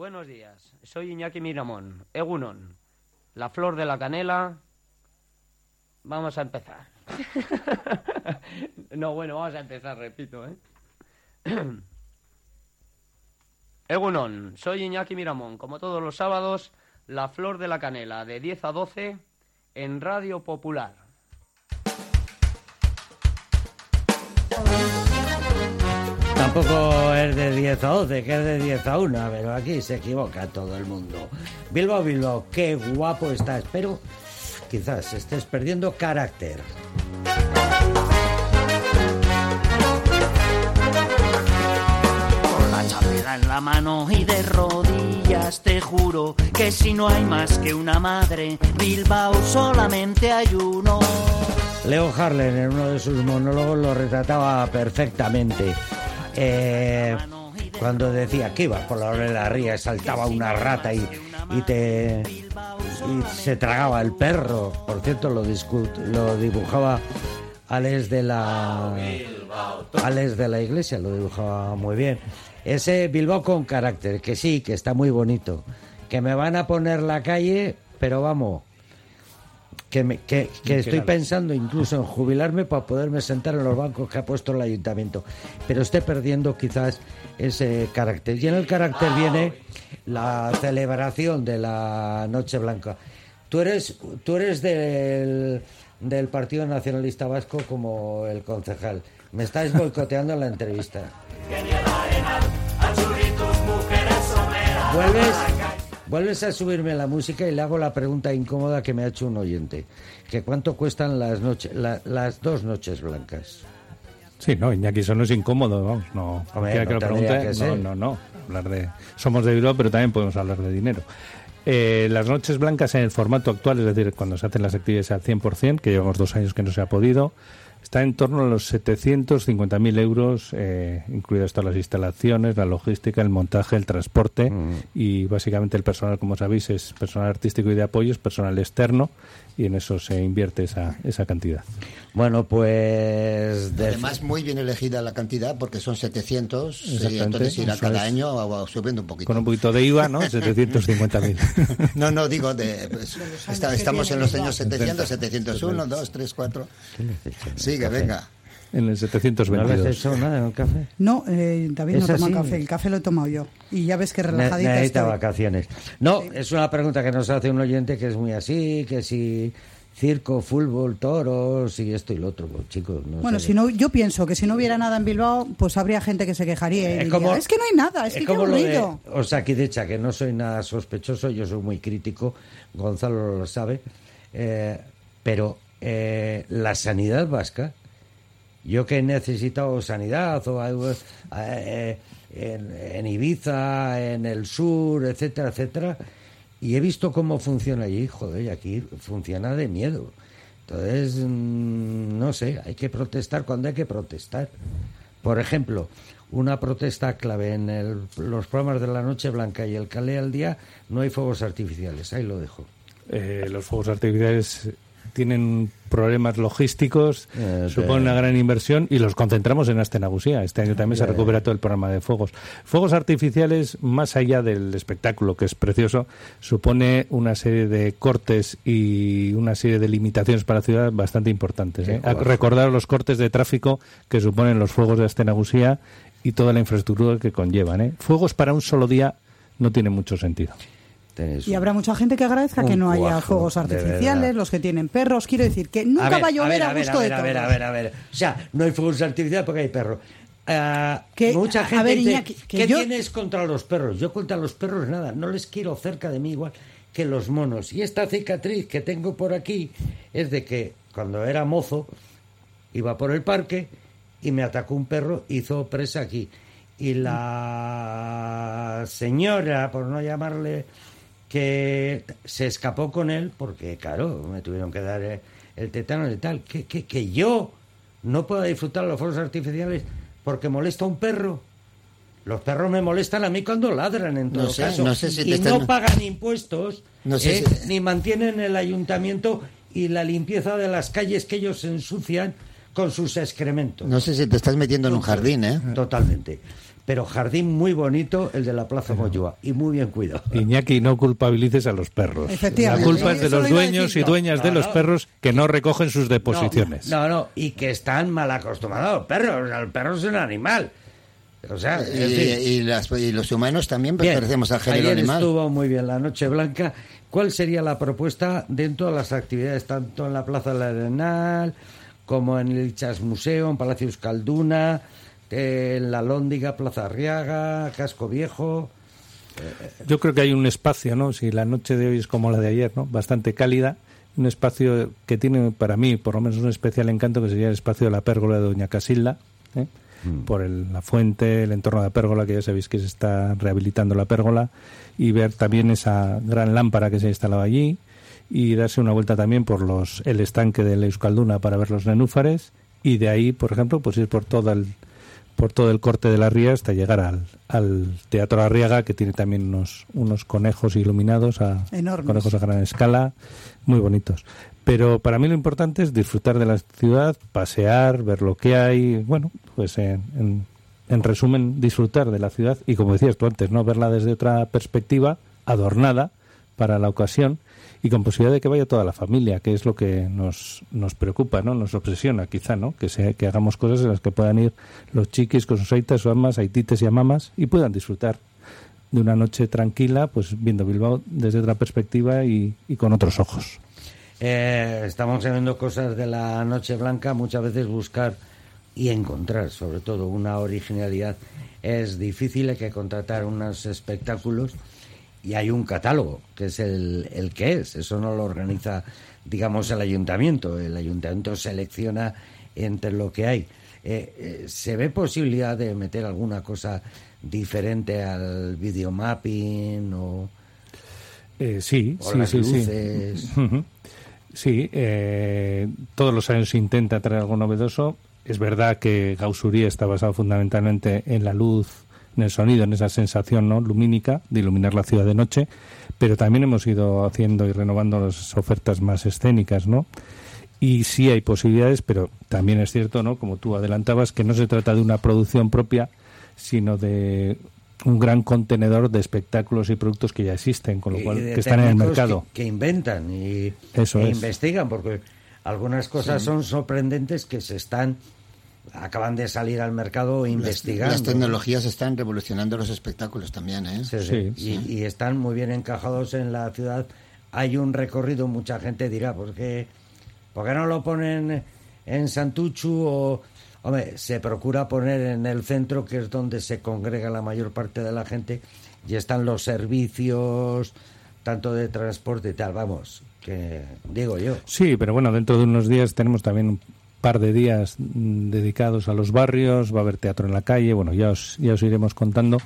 Buenos días, soy Iñaki Miramón, Egunon, la flor de la canela. Vamos a empezar. no, bueno, vamos a empezar, repito, ¿eh? Egunon, soy Iñaki Miramón, como todos los sábados, la flor de la canela, de 10 a 12, en Radio Popular. Tampoco es de 10 a 12, que es de 10 a 1, pero aquí se equivoca todo el mundo. Bilbao, Bilbao, qué guapo estás, pero quizás estés perdiendo carácter. Con la chapela en la mano y de rodillas te juro que si no hay más que una madre, Bilbao solamente hay uno. Leo Harlen en uno de sus monólogos lo retrataba perfectamente. Eh, cuando decía que ibas por la hora de la ría, saltaba una rata y, y te y se tragaba el perro. Por cierto, lo, lo dibujaba Alex de la Alex de la Iglesia, lo dibujaba muy bien. Ese Bilbao con carácter, que sí, que está muy bonito. Que me van a poner la calle, pero vamos, que, me- que, que estoy pensando incluso en jubilarme para poderme sentar en los bancos que ha puesto el ayuntamiento. Pero estoy perdiendo quizás ese carácter. Y en el carácter viene la celebración de la Noche Blanca. Tú eres, tú eres del, del Partido Nacionalista Vasco como el concejal. Me estáis boicoteando la entrevista. Vuelves, vuelves a subirme la música y le hago la pregunta incómoda que me ha hecho un oyente. Que cuánto cuestan las noches, la- las dos noches blancas. Sí, no, Iñaki, eso no es incómodo, vamos, no. Hombre, no que lo pregunte, que no, no, no. Hablar de, somos de Bilbao, pero también podemos hablar de dinero. Eh, las noches blancas en el formato actual, es decir, cuando se hacen las actividades al 100%, que llevamos dos años que no se ha podido, está en torno a los 750.000 euros, eh, incluidas todas las instalaciones, la logística, el montaje, el transporte y básicamente el personal, como sabéis, es personal artístico y de apoyo, es personal externo y en eso se invierte esa, esa cantidad. Bueno, pues... de- Además, muy bien elegida la cantidad porque son 700 y entonces irá cada es. año subiendo un poquito. Con un poquito de IVA, ¿no? 750.000. No, no, digo, de, pues, está- estamos en los años 700, 701, 2, 3, 4. Sigue, venga. En el ¿No le has 722. hecho nada en el café? No, eh, David ¿Es no toma café. El café lo he tomado yo. Y ya ves que Ne- relajadita Necesita estoy. vacaciones. No, es una pregunta que nos hace un oyente que es muy así, que si circo, fútbol, toros y esto y lo otro, pues, chicos. No Bueno, sé. si no, yo pienso que si no hubiera nada en Bilbao, pues habría gente que se quejaría y Es diría, como- es que no hay nada, es, que como qué lo de aburrido. Osakidecha, que no soy nada sospechoso, yo soy muy crítico, Gonzalo lo sabe, eh, pero eh, la sanidad vasca, yo que he necesitado sanidad o algo, eh, en, en Ibiza, en el sur, etcétera, etcétera, y he visto cómo funciona allí, joder, aquí funciona de miedo. Entonces, mm, no sé, hay que protestar cuando hay que protestar. Por ejemplo, una protesta clave en el- los programas de la Noche Blanca y el Calé al día, no hay fuegos artificiales, ahí lo dejo. Eh, los fuegos artificiales tienen problemas logísticos, Eh, suponen de- una gran inversión y los concentramos en Astenagusía. Este año también se recupera todo el programa de fuegos. Fuegos artificiales, más allá del espectáculo, que es precioso, supone una serie de cortes y una serie de limitaciones para la ciudad bastante importantes. ¿eh? Recordar los cortes de tráfico que suponen los fuegos de Astenagusía y toda la infraestructura que conllevan. ¿eh? Fuegos para un solo día no tiene mucho sentido. Tenéis Y un- habrá mucha gente que agradezca que no haya fuegos artificiales, los que tienen perros. Quiero decir que nunca va a llover a, ver, gusto a ver, de a ver, todos. a ver, a ver. O sea, no hay fuegos artificiales porque hay perros. Que- mucha a gente ver, dice, Iñaki, que ¿qué yo- tienes contra los perros? Yo contra los perros nada, no les quiero cerca de mí igual que los monos. Y esta cicatriz que tengo por aquí es de que cuando era mozo iba por el parque y me atacó un perro, hizo presa aquí. Y la señora, por no llamarle, que se escapó con él, porque claro, me tuvieron que dar eh, el tetano y tal, que, que, que yo no pueda disfrutar los fuegos artificiales porque molesta a un perro. Los perros me molestan a mí cuando ladran, en todo No sé, caso. no sé si te y no pagan impuestos, No sé ¿eh? si- ni mantienen el ayuntamiento y la limpieza de las calles que ellos ensucian con sus excrementos. No sé si te estás metiendo en un jardín, ¿eh? Totalmente. Pero jardín muy bonito el de la Plaza Moyúa y muy bien cuidado. Iñaki, no culpabilices a los perros. La culpa es de los dueños y dueñas de los no. perros que no recogen sus deposiciones. No, no, y que están mal acostumbrados. Perros, el perro es un animal. O sea, Y, en fin. y las- y los humanos también Bien, pertenecemos al género ayer animal. estuvo muy bien la Noche Blanca. ¿Cuál sería la propuesta dentro de las actividades, tanto en la Plaza del Arenal, como en el Chas Museo, en Palacio Euskalduna, en la Lóndiga, Plaza Arriaga, Casco Viejo? Yo creo que hay un espacio, ¿no? Si la noche de hoy es como la de ayer, ¿no? Bastante cálida. Un espacio que tiene para mí, por lo menos, un especial encanto, que sería el espacio de la pérgola de Doña Casilda. ¿eh? Por el- la fuente, el entorno de la pérgola, que ya sabéis que se está rehabilitando la pérgola. Y ver también esa gran lámpara que se ha instalado allí. Y darse una vuelta también por los el estanque de la Euskalduna para ver los nenúfares. Y de ahí, por ejemplo, pues ir por todo el, por todo el corte de la ría hasta llegar al, al Teatro Arriaga, que tiene también unos, unos conejos iluminados, a, Enormes. conejos a gran escala, muy bonitos. Pero para mí lo importante es disfrutar de la ciudad, pasear, ver lo que hay, bueno, pues en, en, en resumen, disfrutar de la ciudad y como decías tú antes, no verla desde otra perspectiva, adornada para la ocasión y con posibilidad de que vaya toda la familia, que es lo que nos, nos preocupa, ¿no? Nos obsesiona quizá, ¿no? Que, sea, que hagamos cosas en las que puedan ir los chiquis con sus aitas, sus amas, aitites y amamas y puedan disfrutar de una noche tranquila, pues viendo Bilbao desde otra perspectiva y, y con otros ojos. Eh, estamos viendo cosas de la Noche Blanca, muchas veces buscar y encontrar, sobre todo, una originalidad. Es difícil hay que contratar unos espectáculos y hay un catálogo, que es el, el que es. Eso no lo organiza, digamos, el ayuntamiento. El ayuntamiento selecciona entre lo que hay. Eh, eh, ¿Se ve posibilidad de meter alguna cosa diferente al videomapping o, Eh, sí, o sí, las sí, sí. luces? Sí, eh, todos los años se intenta traer algo novedoso. Es verdad que Gaussurí está basado fundamentalmente en la luz, en el sonido, en esa sensación ¿no? lumínica de iluminar la ciudad de noche, pero también hemos ido haciendo y renovando las ofertas más escénicas, ¿no? Y sí hay posibilidades, pero también es cierto, ¿no? Como tú adelantabas, que no se trata de una producción propia, sino de un gran contenedor de espectáculos y productos que ya existen, con lo cual que están en el mercado. Que, que inventan y Eso e es. investigan, porque algunas cosas son sorprendentes que se están, acaban de salir al mercado investigando. las tecnologías están revolucionando los espectáculos también, ¿eh? Sí, sí. Sí, y, y están muy bien encajados en la ciudad. Hay un recorrido, mucha gente dirá, ¿por qué, por qué no lo ponen en Santuchu o... Hombre, se procura poner en el centro, que es donde se congrega la mayor parte de la gente, y están los servicios, tanto de transporte y tal, vamos, que digo yo. Sí, pero bueno, dentro de unos días tenemos también un par de días mm, dedicados a los barrios, va a haber teatro en la calle, bueno, ya os, ya os iremos contando,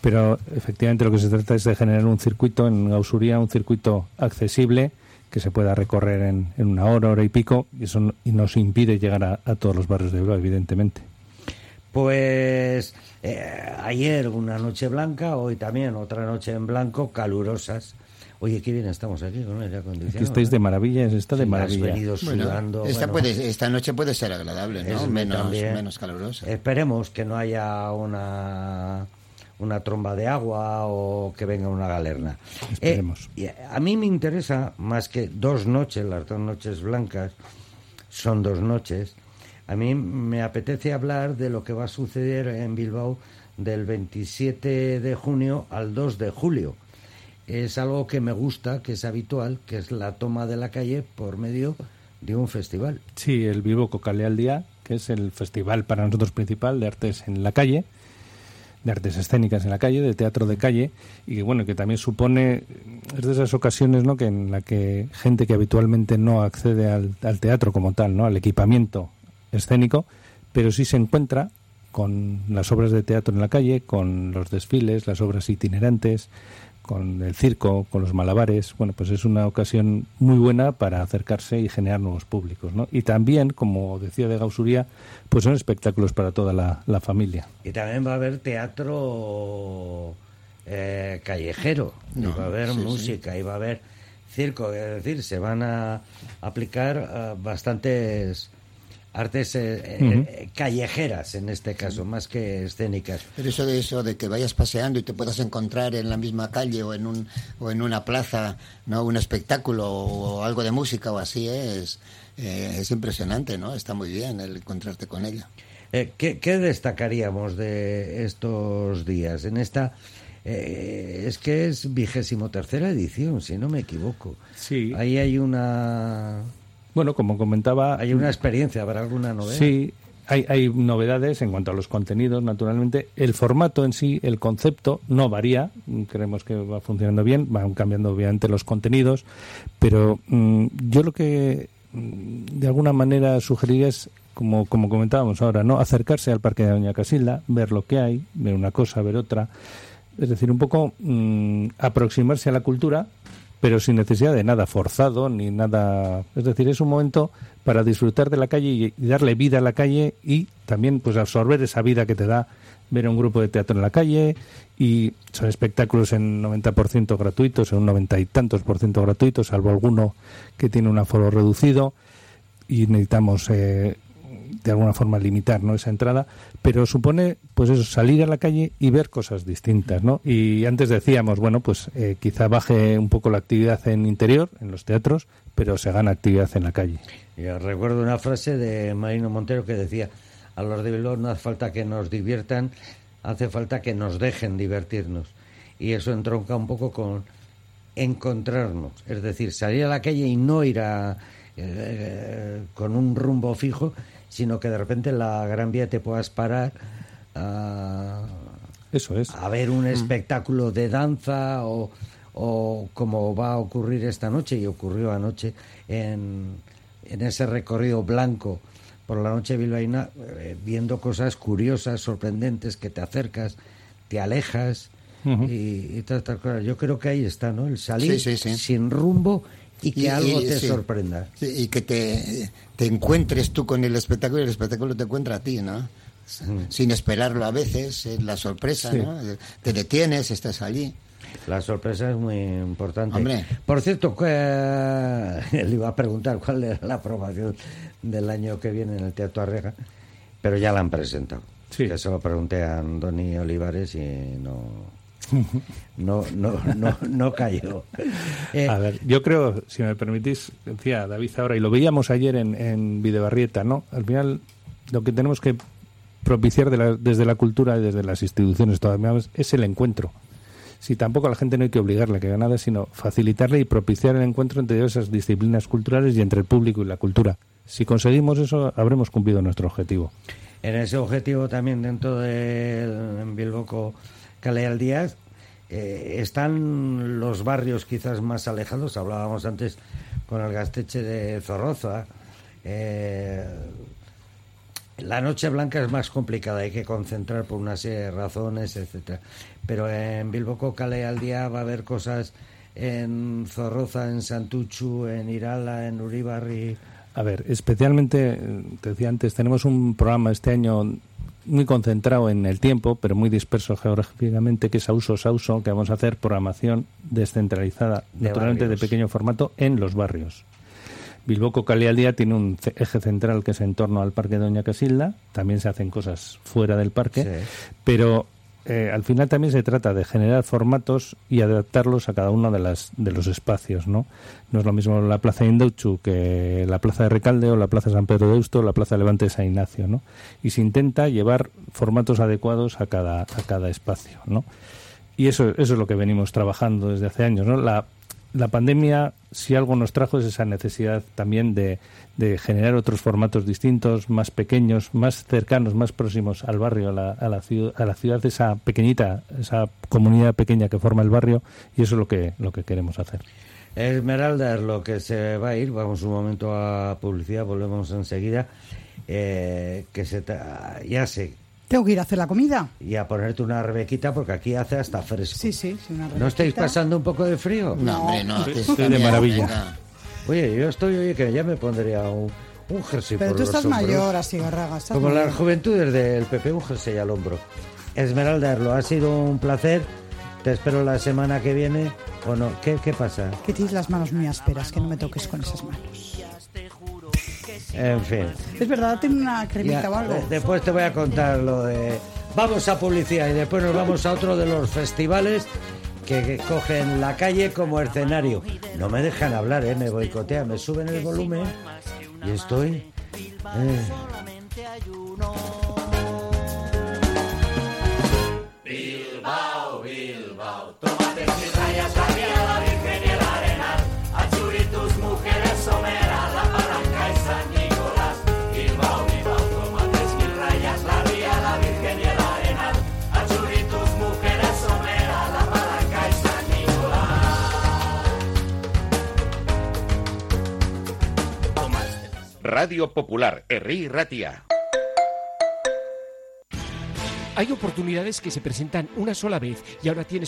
pero efectivamente lo que se trata es de generar un circuito en Gausuría, un circuito accesible que se pueda recorrer en, en una hora, hora y pico, y eso nos impide llegar a, a todos los barrios de Bilbao, evidentemente. Pues eh, ayer una noche blanca, hoy también otra noche en blanco, calurosas. Oye, qué bien estamos aquí con aire acondicionado. Aquí estáis de maravilla, está de Sí, maravilla. Has venido Bueno, sudando. esta, bueno, puede, esta noche puede ser agradable, ¿no? es Menos, también. menos calurosa. Esperemos que no haya una, una tromba de agua o que venga una galerna. Esperemos. Eh, y a mí me interesa más que dos noches, las dos noches blancas, son dos noches. A mí me apetece hablar de lo que va a suceder en Bilbao del 27 de junio al 2 de julio. Es algo que me gusta, que es habitual, que es la toma de la calle por medio de un festival. Sí, el Vivo Cocale al Día, que es el festival para nosotros principal de artes en la calle, de artes escénicas en la calle, de teatro de calle, y que, bueno, que también supone, es de esas ocasiones, ¿no?, que en la que gente que habitualmente no accede al, al teatro como tal, ¿no?, al equipamiento escénico, pero sí se encuentra con las obras de teatro en la calle, con los desfiles, las obras itinerantes, con el circo, con los malabares. Bueno, pues es una ocasión muy buena para acercarse y generar nuevos públicos, ¿no? Y también, como decía de Gausuría, pues son espectáculos para toda la, la familia. Y también va a haber teatro eh, callejero, y va a haber sí, sí. música, y va a haber circo, es decir, se van a aplicar eh, bastantes artes eh, eh, callejeras en este caso, más que escénicas. Pero eso de eso de que vayas paseando y te puedas encontrar en la misma calle o en un o en una plaza, no, un espectáculo o algo de música o así es eh, es impresionante, ¿no? Está muy bien el encontrarte con ella. Eh, ¿qué, ¿Qué destacaríamos de estos días? En esta eh, es que es vigésimo tercera edición, si no me equivoco. Sí. Ahí hay una Bueno, como comentaba, hay una experiencia, habrá alguna novedad. Sí, hay, hay novedades en cuanto a los contenidos, naturalmente. El formato en sí, el concepto, no varía. Creemos que va funcionando bien, van cambiando obviamente los contenidos, pero mm, yo lo que mm, de alguna manera sugeriría es, como, como comentábamos ahora, no acercarse al Parque de Doña Casilda, ver lo que hay, ver una cosa, ver otra. Es decir, un poco mm, aproximarse a la cultura, pero sin necesidad de nada forzado ni nada. Es decir, es un momento para disfrutar de la calle y, darle vida a la calle y también pues absorber esa vida que te da ver un grupo de teatro en la calle y son espectáculos en 90% gratuitos, en un 90 y tantos por ciento gratuitos, salvo alguno que tiene un aforo reducido y necesitamos eh, de alguna forma limitar ¿no? esa entrada, pero supone pues eso, salir a la calle y ver cosas distintas, ¿no? Y antes decíamos, bueno, pues eh, quizá baje un poco la actividad en interior, en los teatros, pero se gana actividad en la calle. Recuerdo una frase de Marino Montero que decía, a los de Bilbao no hace falta que nos diviertan, hace falta que nos dejen divertirnos. Y eso entronca un poco con encontrarnos, es decir, salir a la calle y no ir a, eh, con un rumbo fijo, sino que de repente en la Gran Vía te puedas parar a, Eso es. a ver un espectáculo de danza o, o como va a ocurrir esta noche y ocurrió anoche en, en ese recorrido blanco por la noche bilbaína, eh, viendo cosas curiosas, sorprendentes, que te acercas, te alejas y, y estas cosas. Yo creo que ahí está, ¿no? El salir Sí, sí, sí. sin rumbo y que Y- algo y- te sí. sorprenda. Sí, y que te, te encuentres tú con el espectáculo y el espectáculo te encuentra a ti, ¿no? Sin esperarlo a veces, es la sorpresa, Sí. ¿no? Te detienes, estás allí. La sorpresa es muy importante. Hombre. Por cierto, que, le iba a preguntar cuál era la aprobación del año que viene en el Teatro Arrega, pero ya la han presentado. Sí. Que se lo pregunté a Andoni Olivares y no, no, no, no, no cayó. Eh, A ver, yo creo, si me permitís, decía David ahora, y lo veíamos ayer en, en Videbarrieta, ¿no? Al final, lo que tenemos que propiciar de la- desde la cultura y desde las instituciones todavía es el encuentro. Si tampoco a la gente no hay que obligarle a que haga nada, sino facilitarle y propiciar el encuentro entre esas disciplinas culturales y entre el público y la cultura. Si conseguimos eso, habremos cumplido nuestro objetivo. En ese objetivo también dentro del Bilboco Caleal Díaz eh, están los barrios quizás más alejados. Hablábamos antes con el Gasteche de Zorroza. Eh, la Noche Blanca es más complicada, hay que concentrar por una serie de razones, etcétera. Pero en Bilboco Caleal Díaz va a haber cosas en Zorroza, en Santuchu, en Irala, en Uribarri. A ver, especialmente, te decía antes, tenemos un programa este año muy concentrado en el tiempo, pero muy disperso geográficamente, que es Auso Sauso, que vamos a hacer programación descentralizada, De naturalmente de pequeño formato, en los barrios. Al Día tiene un eje central que es en torno al Parque Doña Casilda, también se hacen cosas fuera del parque, Sí. pero eh, al final también se trata de generar formatos y adaptarlos a cada uno de, las, de los espacios, ¿no? No es lo mismo la Plaza de que la Plaza de Recalde o la Plaza San Pedro de Eusto o la Plaza Levante de San Ignacio, ¿no? Y se intenta llevar formatos adecuados a cada, a cada espacio, ¿no? Y eso, eso es lo que venimos trabajando desde hace años, ¿no? La, la pandemia, si algo nos trajo, es esa necesidad también de, de generar otros formatos distintos, más pequeños, más cercanos, más próximos al barrio, a la, a la, ciu- a la ciudad, esa pequeñita, esa comunidad pequeña que forma el barrio, y eso es lo que, lo que queremos hacer. Esmeralda es lo que se va a ir. Vamos un momento a publicidad, volvemos enseguida. Eh, que se ya sé, Tengo que ir a hacer la comida. y a ponerte una rebequita porque aquí hace hasta fresco. Sí, sí, sí, una ¿No estáis pasando un poco de frío? No, hombre, no. Estoy- de maravilla. venga. Oye, yo estoy, oye, que ya me pondría un, un jersey Pero por tú los estás hombros. mayor, así, Garraga. Como mayor. las juventudes del PP, un jersey al hombro. Esmeralda, lo ha sido un placer. Te espero la semana que viene. ¿O no? ¿Qué, qué pasa? Que tienes las manos muy ásperas, que no me toques con esas manos. En fin. Es verdad, tiene una cremita Ya, o algo. de- después te voy a contar lo de... Vamos a publicidad y después nos vamos a otro de los festivales que, que cogen la calle como escenario. No me dejan hablar, ¿eh? me boicotean, me suben el volumen y estoy... eh, Radio Popular, Herri Ratia. Hay oportunidades que se presentan una sola vez y ahora tienes